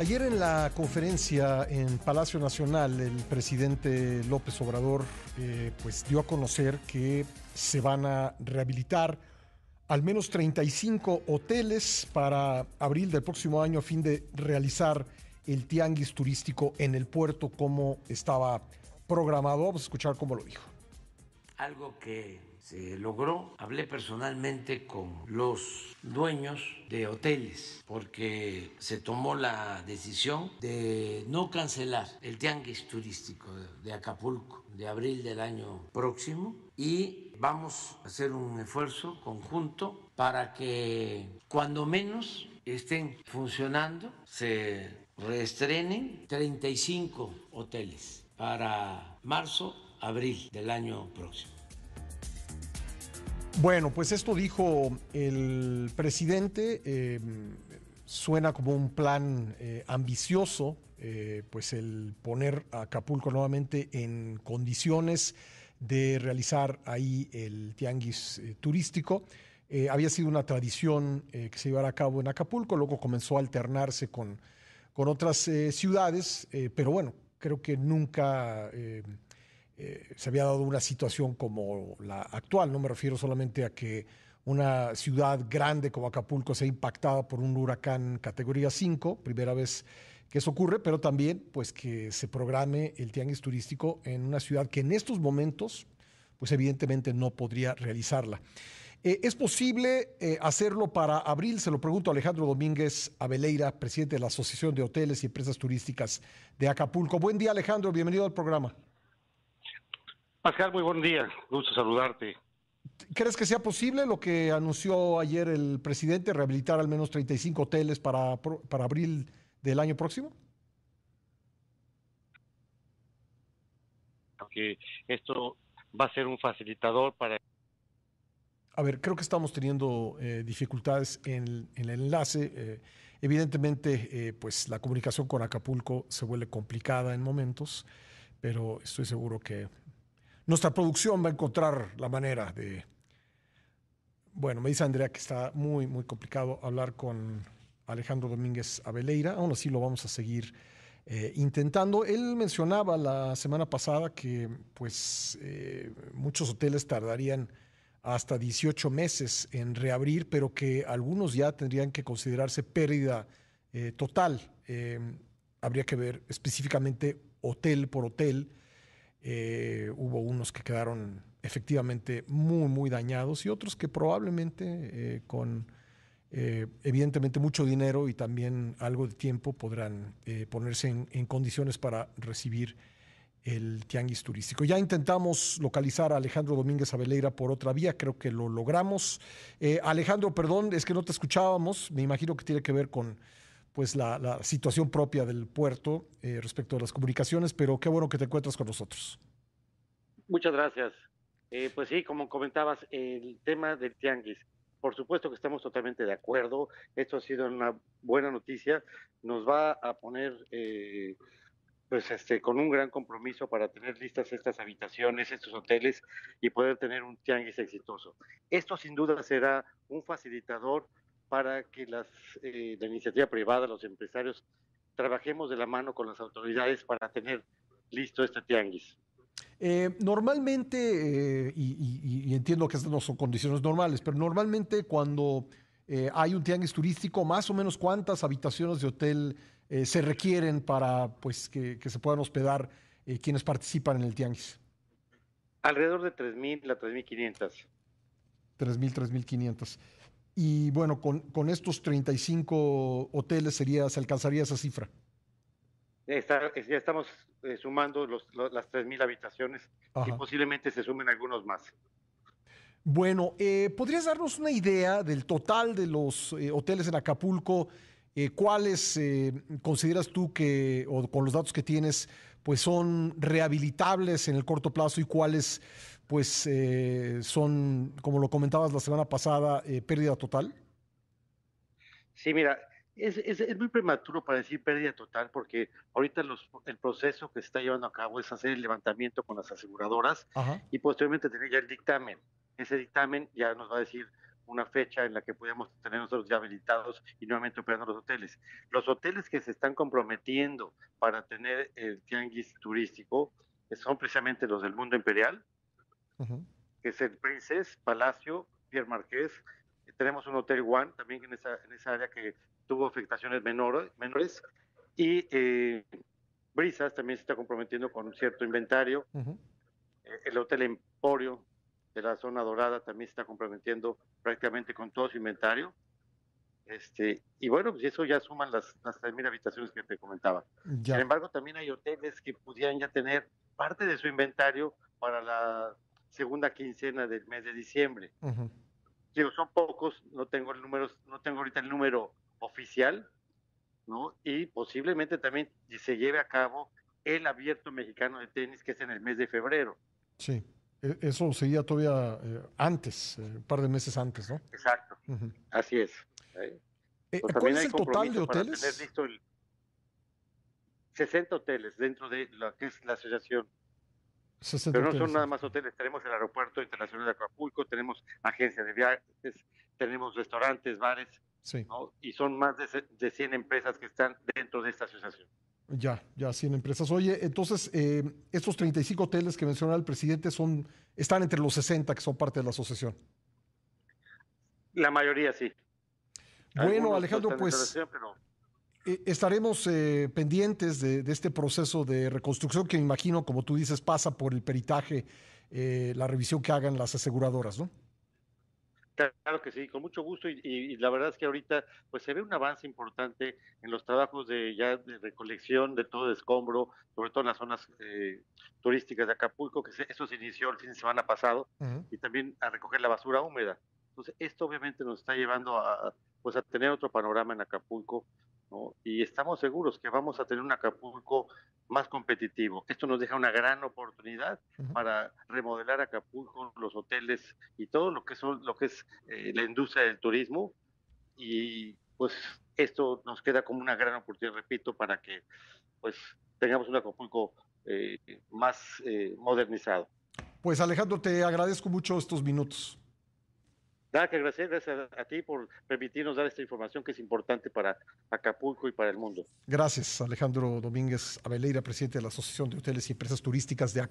Ayer en la conferencia en Palacio Nacional, el presidente López Obrador eh, pues dio a conocer que se van a rehabilitar al menos 35 hoteles para abril del próximo año a fin de realizar el tianguis turístico en el puerto como estaba programado. Vamos a escuchar cómo lo dijo. Algo que se logró. Hablé personalmente con los dueños de hoteles porque se tomó la decisión de no cancelar el tianguis turístico de Acapulco de abril del año próximo y vamos a hacer un esfuerzo conjunto para que cuando menos estén funcionando, se reestrenen 35 hoteles para marzo, abril del año próximo. Bueno, pues esto dijo el presidente. Eh, suena como un plan eh, ambicioso, eh, pues el poner a Acapulco nuevamente en condiciones de realizar ahí el tianguis turístico. había sido una tradición que se llevara a cabo en Acapulco, luego comenzó a alternarse con, con otras ciudades, pero bueno, creo que nunca eh, se había dado una situación como la actual. No me refiero solamente a que una ciudad grande como Acapulco sea impactada por un huracán categoría 5, primera vez que eso ocurre, pero también pues que se programe el tianguis turístico en una ciudad que en estos momentos pues evidentemente no podría realizarla. Eh, ¿Es posible eh, hacerlo para abril? Se lo pregunto a Alejandro Domínguez Abeleira, presidente de la Asociación de Hoteles y Empresas Turísticas de Acapulco. Buen día Alejandro, bienvenido al programa. Pascal, muy buen día. Gusto saludarte. ¿Crees que sea posible lo que anunció ayer el presidente, rehabilitar al menos 35 hoteles para, para abril del año próximo? Que esto va a ser un facilitador para... A ver, creo que estamos teniendo eh, dificultades en, el enlace. Eh, evidentemente, eh, pues la comunicación con Acapulco se vuelve complicada en momentos, pero estoy seguro que nuestra producción va a encontrar la manera de... Bueno, me dice Andrea que está muy, muy complicado hablar con Alejandro Domínguez Abeleira. Aún así lo vamos a seguir eh, intentando. Él mencionaba la semana pasada que pues eh, muchos hoteles tardarían hasta 18 meses en reabrir, pero que algunos ya tendrían que considerarse pérdida eh, total. habría que ver específicamente hotel por hotel eh, hubo unos que quedaron efectivamente muy, muy dañados y otros que probablemente eh, con eh, evidentemente mucho dinero y también algo de tiempo podrán ponerse en, condiciones para recibir el tianguis turístico. Ya intentamos localizar a Alejandro Domínguez Aveleira por otra vía, creo que lo logramos. Alejandro, perdón, es que no te escuchábamos, me imagino que tiene que ver con pues la, situación propia del puerto eh, respecto a las comunicaciones, pero qué bueno que te encuentras con nosotros. Muchas gracias. Eh, pues sí, como comentabas, el tema del tianguis, por supuesto que estamos totalmente de acuerdo. Esto ha sido una buena noticia. Nos va a poner, eh, pues, este, con un gran compromiso para tener listas estas habitaciones, estos hoteles y poder tener un tianguis exitoso. Esto sin duda será un facilitador para que las, eh, la iniciativa privada, los empresarios, trabajemos de la mano con las autoridades para tener listo este tianguis. Eh, normalmente, eh, y, entiendo que estas no son condiciones normales, pero normalmente cuando hay un tianguis turístico, más o menos cuántas habitaciones de hotel se requieren para pues, que, que se puedan hospedar quienes participan en el tianguis. Alrededor de 3.000 a 3.500. 3.000, 3.500. Y bueno, con, con estos 35 hoteles sería, se alcanzaría esa cifra. ya estamos eh, sumando los, las 3.000 habitaciones y posiblemente se sumen algunos más. Bueno, eh, ¿podrías darnos una idea del total de los eh, hoteles en Acapulco? ¿Cuáles consideras tú que, o con los datos que tienes, pues son rehabilitables en el corto plazo y cuáles pues eh, son, como lo comentabas la semana pasada, eh, pérdida total? Sí, mira, es, es, muy prematuro para decir pérdida total porque ahorita los, el proceso que se está llevando a cabo es hacer el levantamiento con las aseguradoras y posteriormente tener ya el dictamen. Ese dictamen ya nos va a decir una fecha en la que podíamos tener nosotros ya habilitados y nuevamente operando los hoteles. Los hoteles que se están comprometiendo para tener el tianguis turístico son precisamente los del mundo imperial, que es el Princess, Palacio, Pierre Marqués. Tenemos un Hotel One también en esa, en esa área que tuvo afectaciones menores, menores y eh, Brisas también se está comprometiendo con un cierto inventario. Eh, el Hotel Emporio de la zona dorada también se está comprometiendo prácticamente con todo su inventario. Este, y bueno, pues eso ya suman las, las 3.000 habitaciones que te comentaba. Sin embargo, también hay hoteles que pudieran ya tener parte de su inventario para la segunda quincena del mes de diciembre. son pocos, no tengo el número, no tengo ahorita el número oficial, ¿no? Y posiblemente también se lleve a cabo el abierto mexicano de tenis, que es en el mes de febrero. Sí. E, eso sería todavía eh, antes, eh, un par de meses antes, ¿no? Exacto, así es. Eh, ¿Cuál es el total de hoteles? 60 hoteles dentro de lo que es la asociación. Pero no son nada más hoteles, tenemos el aeropuerto internacional de Acapulco, tenemos agencias de viajes, tenemos restaurantes, bares, sí. y son más de, de 100 empresas que están dentro de esta asociación. Ya, ya 100 empresas. Oye, entonces, eh, estos 35 hoteles que mencionaba el presidente son, están entre los 60 que son parte de la asociación. La mayoría sí. Bueno, Alejandro, pues eh, estaremos eh, pendientes de, este proceso de reconstrucción que me imagino, como tú dices, pasa por el peritaje, la revisión que hagan las aseguradoras, ¿no? Claro que sí, con mucho gusto y, la verdad es que ahorita pues se ve un avance importante en los trabajos de ya de recolección de todo escombro, sobre todo en las zonas eh, turísticas de Acapulco, que eso se inició el fin de semana pasado, y también a recoger la basura húmeda. Entonces esto obviamente nos está llevando a pues a tener otro panorama en Acapulco y estamos seguros que vamos a tener un Acapulco más competitivo. Esto nos deja una gran oportunidad para remodelar Acapulco, los hoteles y todo lo que son lo que es eh, la industria del turismo y pues esto nos queda como una gran oportunidad, repito, para que pues tengamos un Acapulco eh, más eh, modernizado. Pues Alejandro, te agradezco mucho estos minutos. Nada que agradecer, gracias a, ti por permitirnos dar esta información que es importante para Acapulco y para el mundo. Gracias, Alejandro Domínguez Abeleira, presidente de la Asociación de Hoteles y Empresas Turísticas de Acapulco.